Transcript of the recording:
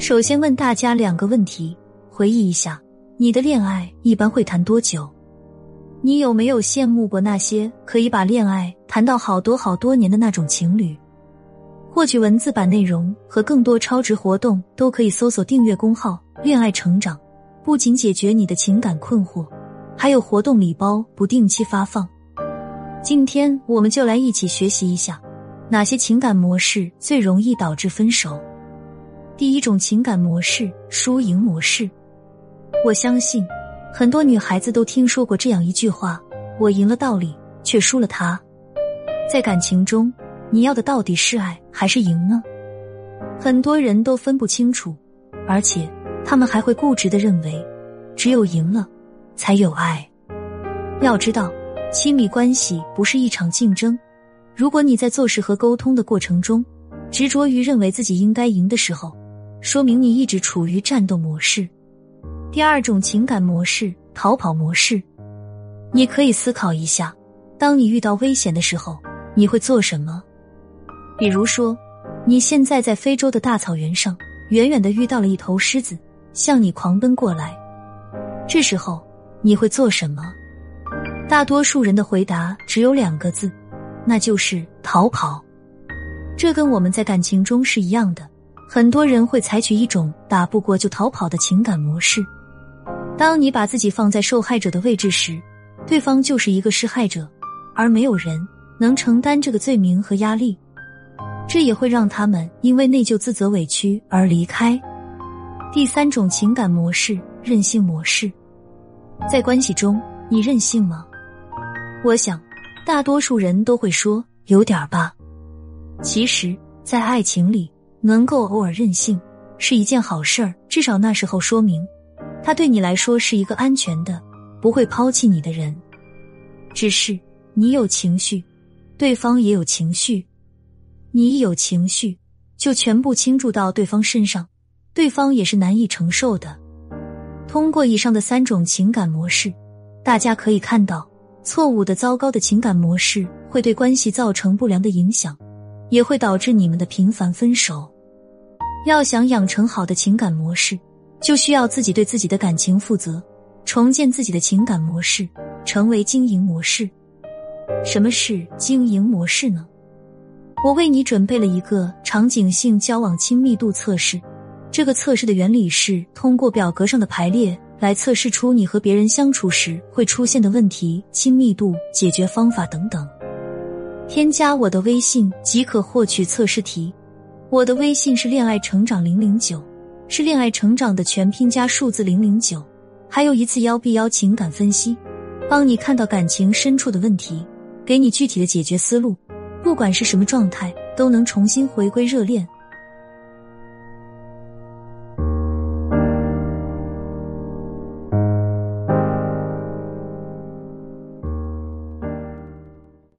首先问大家两个问题，回忆一下，你的恋爱一般会谈多久？你有没有羡慕过那些可以把恋爱谈到好多好多年的那种情侣？获取文字版内容和更多超值活动，都可以搜索订阅公号“恋爱成长”，不仅解决你的情感困惑，还有活动礼包不定期发放。今天我们就来一起学习一下，哪些情感模式最容易导致分手。第一种情感模式：输赢模式。我相信。很多女孩子都听说过这样一句话：“我赢了道理，却输了他。”在感情中，你要的到底是爱还是赢呢？很多人都分不清楚，而且他们还会固执的认为，只有赢了才有爱。要知道，亲密关系不是一场竞争。如果你在做事和沟通的过程中，执着于认为自己应该赢的时候，说明你一直处于战斗模式。第二种情感模式，逃跑模式。你可以思考一下，当你遇到危险的时候，你会做什么？比如说，你现在在非洲的大草原上，远远的遇到了一头狮子，向你狂奔过来。这时候你会做什么？大多数人的回答只有两个字，那就是逃跑。这跟我们在感情中是一样的，很多人会采取一种打不过就逃跑的情感模式。当你把自己放在受害者的位置时，对方就是一个施害者，而没有人能承担这个罪名和压力，这也会让他们因为内疚、自责、委屈而离开。第三种情感模式，任性模式，在关系中你任性吗？我想，大多数人都会说有点吧。其实，在爱情里，能够偶尔任性是一件好事儿，至少那时候说明。他对你来说是一个安全的、不会抛弃你的人，只是你有情绪，对方也有情绪，你一有情绪就全部倾注到对方身上，对方也是难以承受的。通过以上的三种情感模式，大家可以看到，错误的、糟糕的情感模式会对关系造成不良的影响，也会导致你们的频繁分手。要想养成好的情感模式。就需要自己对自己的感情负责，重建自己的情感模式，成为经营模式。什么是经营模式呢？我为你准备了一个场景性交往亲密度测试。这个测试的原理是通过表格上的排列来测试出你和别人相处时会出现的问题、亲密度、解决方法等等。添加我的微信即可获取测试题。我的微信是恋爱成长零零九。是恋爱成长的全拼加数字零零九，还有一次幺 B 幺情感分析，帮你看到感情深处的问题，给你具体的解决思路。不管是什么状态，都能重新回归热恋。